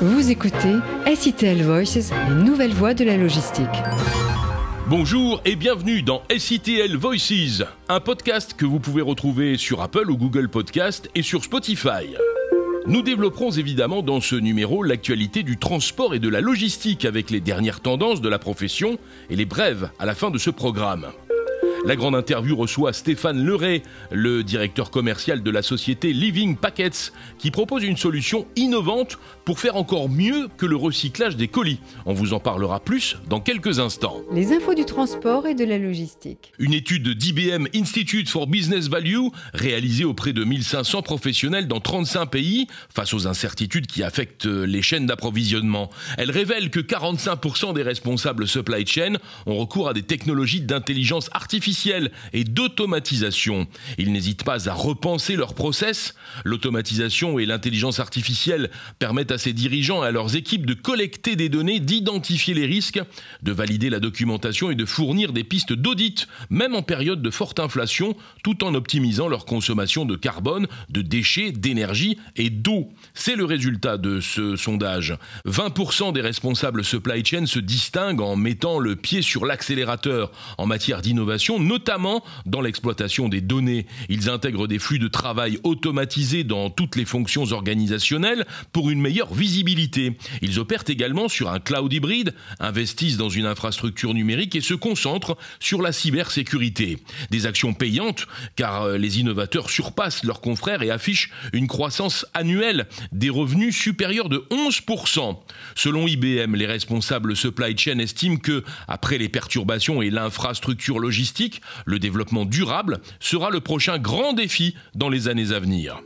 Vous écoutez SITL Voices, les nouvelles voies de la logistique. Bonjour et bienvenue dans SITL Voices, un podcast que vous pouvez retrouver sur Apple ou Google Podcast et sur Spotify. Nous développerons évidemment dans ce numéro l'actualité du transport et de la logistique avec les dernières tendances de la profession et les brèves à la fin de ce programme. La grande interview reçoit Stéphane Leray, le directeur commercial de la société Living Packets, qui propose une solution innovante pour faire encore mieux que le recyclage des colis. On vous en parlera plus dans quelques instants. Les infos du transport et de la logistique. Une étude d'IBM Institute for Business Value, réalisée auprès de 1500 professionnels dans 35 pays, face aux incertitudes qui affectent les chaînes d'approvisionnement. Elle révèle que 45% des responsables supply chain ont recours à des technologies d'intelligence artificielle et d'automatisation. Ils n'hésitent pas à repenser leur process. L'automatisation et l'intelligence artificielle permettent à ces dirigeants et à leurs équipes de collecter des données, d'identifier les risques, de valider la documentation et de fournir des pistes d'audit, même en période de forte inflation, tout en optimisant leur consommation de carbone, de déchets, d'énergie et d'eau. C'est le résultat de ce sondage. 20% des responsables supply chain se distinguent en mettant le pied sur l'accélérateur en matière d'innovation notamment dans l'exploitation des données. Ils intègrent des flux de travail automatisés dans toutes les fonctions organisationnelles pour une meilleure visibilité. Ils opèrent également sur un cloud hybride, investissent dans une infrastructure numérique et se concentrent sur la cybersécurité. Des actions payantes, car euh, les innovateurs surpassent leurs confrères et affichent une croissance annuelle des revenus supérieurs de 11%. Selon IBM, les responsables supply chain estiment que, après les perturbations et l'infrastructure logistique, le développement durable sera le prochain grand défi dans les années à venir.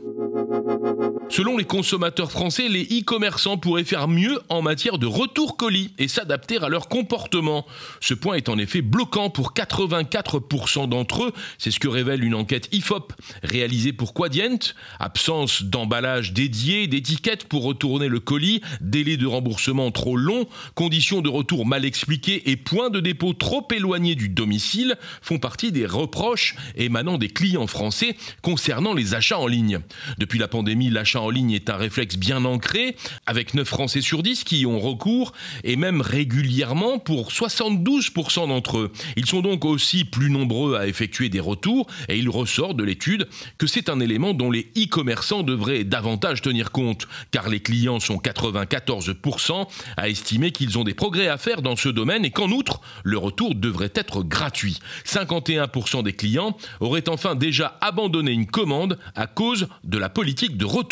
Selon les consommateurs français, les e-commerçants pourraient faire mieux en matière de retour colis et s'adapter à leur comportement. Ce point est en effet bloquant pour 84% d'entre eux, c'est ce que révèle une enquête IFOP réalisée pour Quadient. Absence d'emballage dédié, d'étiquette pour retourner le colis, délai de remboursement trop long, conditions de retour mal expliquées et points de dépôt trop éloignés du domicile font partie des reproches émanant des clients français concernant les achats en ligne. Depuis la pandémie, l'achat en ligne est un réflexe bien ancré, avec 9 Français sur 10 qui y ont recours, et même régulièrement pour 72% d'entre eux. Ils sont donc aussi plus nombreux à effectuer des retours, et il ressort de l'étude que c'est un élément dont les e-commerçants devraient davantage tenir compte, car les clients sont 94% à estimer qu'ils ont des progrès à faire dans ce domaine et qu'en outre, le retour devrait être gratuit. 51% des clients auraient enfin déjà abandonné une commande à cause de la politique de retour.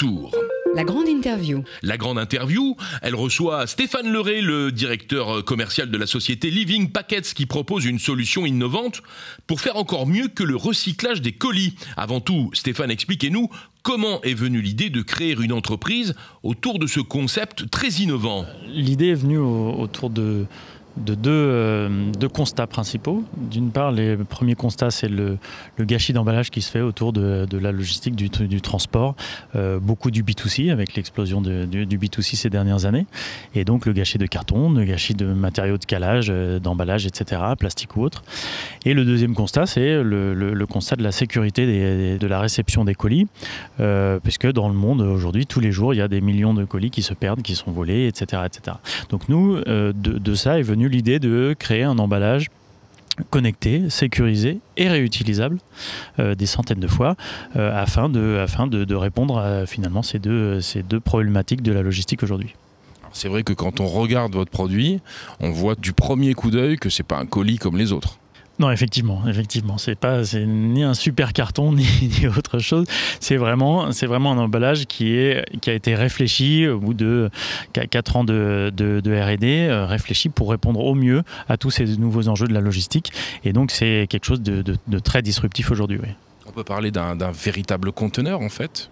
La grande interview. La grande interview, elle reçoit Stéphane Leray, le directeur commercial de la société Living Packets, qui propose une solution innovante pour faire encore mieux que le recyclage des colis. Avant tout, Stéphane, expliquez-nous comment est venue l'idée de créer une entreprise autour de ce concept très innovant. L'idée est venue autour de de euh, deux, constats principaux. D'une part, les premiers constats, c'est le, gâchis d'emballage qui se fait autour de, la logistique du, transport, euh, beaucoup du B2C avec l'explosion du, B2C ces dernières années, et donc le gâchis de carton, le gâchis de matériaux de calage, euh, d'emballage, etc., plastique ou autre. Et le deuxième constat, c'est le, constat de la sécurité de la réception des colis, puisque dans le monde aujourd'hui, tous les jours, il y a des millions de colis qui se perdent, qui sont volés, etc. etc. Donc nous, de ça est venu l'idée de créer un emballage connecté, sécurisé et réutilisable euh, des centaines de fois euh, afin, de, afin de, répondre à finalement ces deux, ces deux problématiques de la logistique aujourd'hui. C'est vrai que quand on regarde votre produit, on voit du premier coup d'œil que c'est pas un colis comme les autres. Non, effectivement, effectivement, c'est pas, c'est ni un super carton ni, autre chose. C'est vraiment, c'est vraiment un emballage qui est, qui a été réfléchi au bout de 4 ans de, de, R&D, euh, réfléchi pour répondre au mieux à tous ces nouveaux enjeux de la logistique. Et donc, c'est quelque chose de, de très disruptif aujourd'hui. On peut parler d'un véritable conteneur en fait?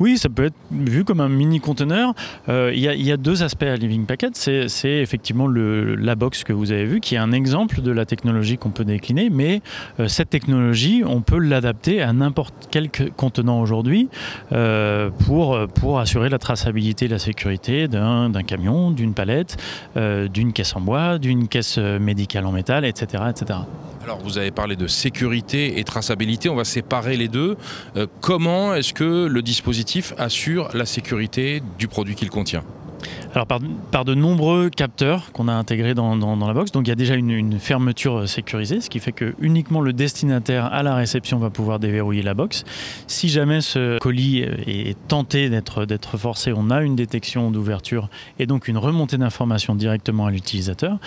Oui, ça peut être vu comme un mini conteneur. Euh, il y, a deux aspects à Living Packet. C'est effectivement la box que vous avez vue, qui est un exemple de la technologie qu'on peut décliner, mais euh, cette technologie, on peut l'adapter à n'importe quel contenant aujourd'hui euh, pour, pour assurer la traçabilité et la sécurité d'un camion, d'une palette, d'une caisse en bois, d'une caisse médicale en métal, etc., etc. Alors vous avez parlé de sécurité et traçabilité, on va séparer les deux. comment est-ce que le dispositif assure la sécurité du produit qu'il contient? Alors par, de nombreux capteurs qu'on a intégrés dans, la box. Donc il y a déjà une, fermeture sécurisée, ce qui fait que uniquement le destinataire à la réception va pouvoir déverrouiller la box. Si jamais ce colis est tenté d'être forcé, on a une détection d'ouverture et donc une remontée d'informations directement à l'utilisateur.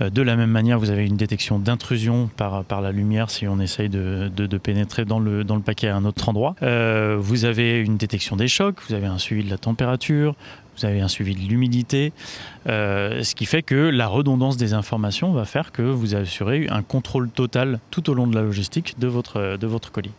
Euh, de la même manière, vous avez une détection d'intrusion par, par la lumière si on essaye de, pénétrer dans le, dans le paquet à un autre endroit. Euh, vous avez une détection des chocs, vous avez un suivi de la température, vous avez un suivi de l'humidité, euh, ce qui fait que la redondance des informations va faire que vous assurez un contrôle total tout au long de la logistique de votre, de votre colis.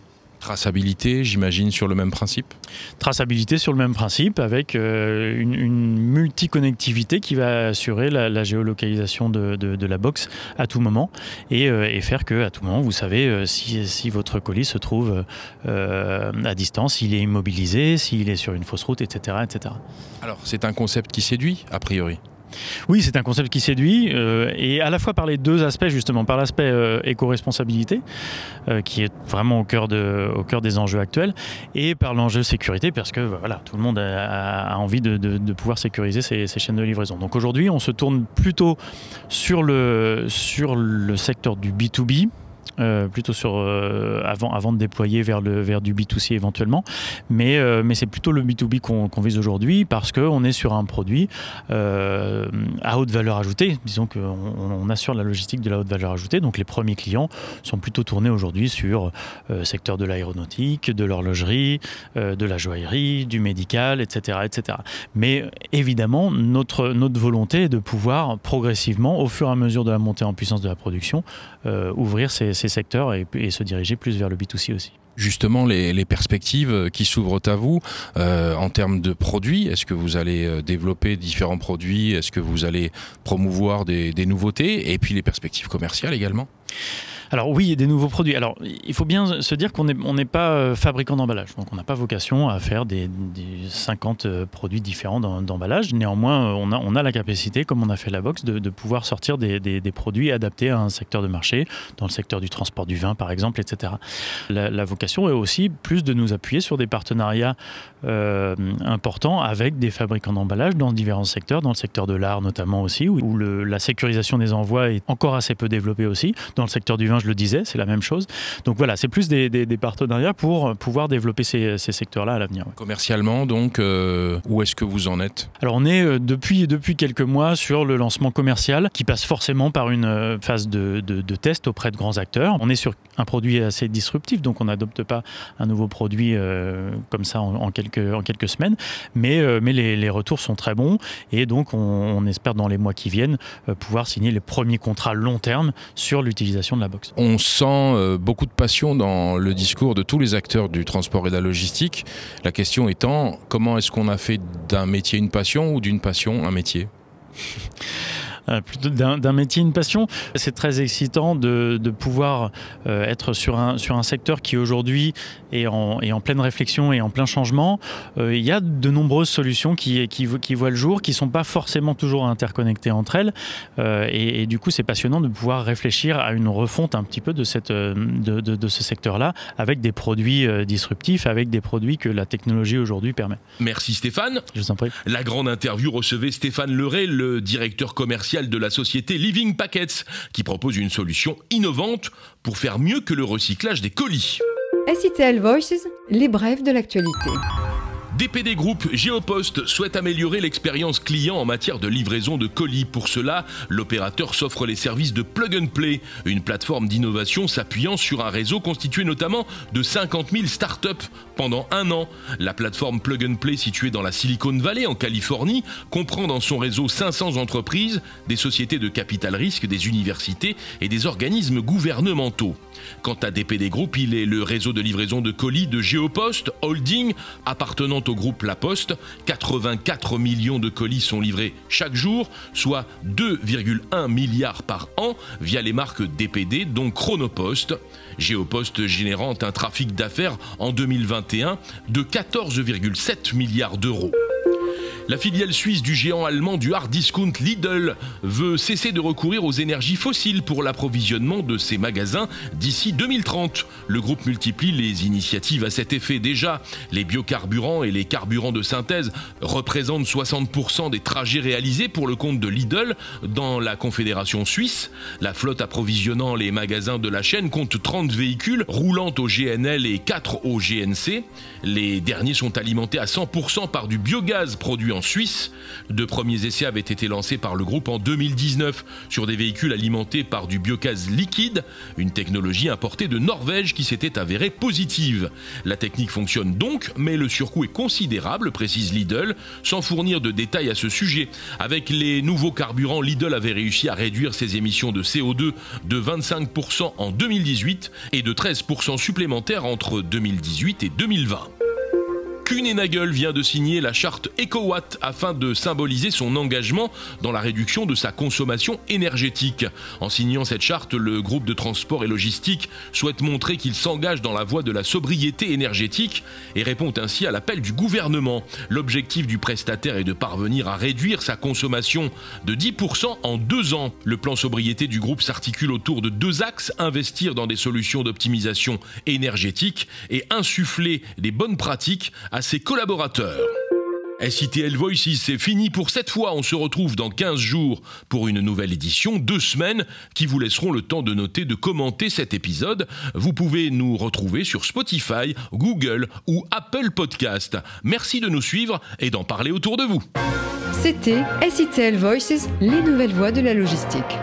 Traçabilité, j'imagine, sur le même principe Traçabilité sur le même principe, avec euh, une, une multi-connectivité qui va assurer la, géolocalisation de, la box à tout moment et, euh, faire que à tout moment, vous savez euh, si, votre colis se trouve à distance, s'il est immobilisé, s'il est sur une fausse route, etc. etc. Alors, c'est un concept qui séduit, a priori oui, c'est un concept qui séduit, euh, et à la fois par les deux aspects, justement, par l'aspect euh, éco-responsabilité, euh, qui est vraiment au cœur, des enjeux actuels, et par l'enjeu sécurité, parce que voilà, tout le monde a, envie de, pouvoir sécuriser ses, chaînes de livraison. Donc aujourd'hui, on se tourne plutôt sur le secteur du B2B, euh, plutôt sur euh, avant, avant de déployer vers, le, vers du B2C éventuellement. Mais, euh, mais c'est plutôt le B2B qu'on vise aujourd'hui parce qu'on est sur un produit à haute valeur ajoutée. Disons qu'on on assure la logistique de la haute valeur ajoutée. Donc les premiers clients sont plutôt tournés aujourd'hui sur le secteur de l'aéronautique, de l'horlogerie, de la joaillerie, du médical, etc., etc. Mais évidemment, notre, notre volonté est de pouvoir progressivement, au fur et à mesure de la montée en puissance de la production, ouvrir ces secteurs et, se diriger plus vers le B2C aussi. Justement les, perspectives qui s'ouvrent à vous euh, en termes de produits Est-ce que vous allez euh, développer différents produits? Est-ce que vous allez promouvoir des nouveautés? Et puis les perspectives commerciales également alors oui, il y a des nouveaux produits. Alors il faut bien se dire qu'on n'est pas euh, fabricant d'emballage, donc on n'a pas vocation à faire des, 50 euh, produits différents d'emballage. Néanmoins, euh, on a, la capacité, comme on a fait la box, de, pouvoir sortir des, produits adaptés à un secteur de marché, dans le secteur du transport du vin par exemple, etc. La, vocation est aussi plus de nous appuyer sur des partenariats importants avec des fabricants d'emballage dans différents secteurs, dans le secteur de l'art notamment aussi, où, la sécurisation des envois est encore assez peu développée aussi. Dans le secteur du vin, je le disais, c'est la même chose. Donc voilà, c'est plus des, partenariats pour pouvoir développer ces, secteurs-là à l'avenir. Commercialement, donc, euh, où est-ce que vous en êtes? Alors on est euh, depuis, depuis quelques mois sur le lancement commercial qui passe forcément par une euh, phase de, de, test auprès de grands acteurs. On est sur un produit assez disruptif, donc on n'adopte pas un nouveau produit comme ça en, quelques, en quelques semaines, mais, mais les, retours sont très bons et donc on, espère dans les mois qui viennent pouvoir signer les premiers contrats long terme sur l'utilisation de la box. On sent euh, beaucoup de passion dans le discours de tous les acteurs du transport et de la logistique. La question étant, comment est-ce qu'on a fait d'un métier une passion ou d'une passion un métier? Plutôt d'un métier, une passion. C'est très excitant de, pouvoir euh, être sur un, sur un secteur qui aujourd'hui est en, est en pleine réflexion et en plein changement. Euh, il y a de nombreuses solutions qui, qui, qui, voient le jour, qui ne sont pas forcément toujours interconnectées entre elles. Et, du coup, c'est passionnant de pouvoir réfléchir à une refonte un petit peu de, cette, de, de, ce secteur-là avec des produits disruptifs, avec des produits que la technologie aujourd'hui permet. Merci Stéphane. Je vous en prie. La grande interview recevait Stéphane Leray, le directeur commercial de la société Living Packets, qui propose une solution innovante pour faire mieux que le recyclage des colis. SITL Voices, les brèves de l'actualité. DPD Group Géopost souhaite améliorer l'expérience client en matière de livraison de colis. Pour cela, l'opérateur s'offre les services de Plug and Play, une plateforme d'innovation s'appuyant sur un réseau constitué notamment de 50 000 startups pendant un an. La plateforme Plug and Play située dans la Silicon Valley en Californie comprend dans son réseau 500 entreprises, des sociétés de capital risque, des universités et des organismes gouvernementaux. Quant à DPD Group, il est le réseau de livraison de colis de Géopost Holding appartenant au groupe La Poste. 84 millions de colis sont livrés chaque jour, soit 2,1 milliards par an via les marques DPD, dont Chronopost. Géopost générant un trafic d'affaires en 2021 de 14,7 milliards d'euros. La filiale suisse du géant allemand du hard discount Lidl veut cesser de recourir aux énergies fossiles pour l'approvisionnement de ses magasins d'ici 2030. Le groupe multiplie les initiatives à cet effet. Déjà, les biocarburants et les carburants de synthèse représentent 60% des trajets réalisés pour le compte de Lidl dans la Confédération suisse. La flotte approvisionnant les magasins de la chaîne compte 30 véhicules roulant au GNL et 4 au GNC. Les derniers sont alimentés à 100% par du biogaz produit en Suisse. De premiers essais avaient été lancés par le groupe en 2019 sur des véhicules alimentés par du biogaz liquide, une technologie importée de Norvège qui s'était avérée positive. La technique fonctionne donc, mais le surcoût est considérable, précise Lidl, sans fournir de détails à ce sujet. Avec les nouveaux carburants, Lidl avait réussi à réduire ses émissions de CO2 de 25% en 2018 et de 13% supplémentaires entre 2018 et 2020. Kuehne+Nagel vient de signer la charte EcoWatt afin de symboliser son engagement dans la réduction de sa consommation énergétique. En signant cette charte, le groupe de transport et logistique souhaite montrer qu'il s'engage dans la voie de la sobriété énergétique et répond ainsi à l'appel du gouvernement. L'objectif du prestataire est de parvenir à réduire sa consommation de 10% en deux ans. Le plan sobriété du groupe s'articule autour de deux axes, investir dans des solutions d'optimisation énergétique et insuffler des bonnes pratiques à ses collaborateurs. SITL Voices, c'est fini pour cette fois. On se retrouve dans 15 jours pour une nouvelle édition, deux semaines qui vous laisseront le temps de noter, de commenter cet épisode. Vous pouvez nous retrouver sur Spotify, Google ou Apple Podcast. Merci de nous suivre et d'en parler autour de vous. C'était SITL Voices, les nouvelles voies de la logistique.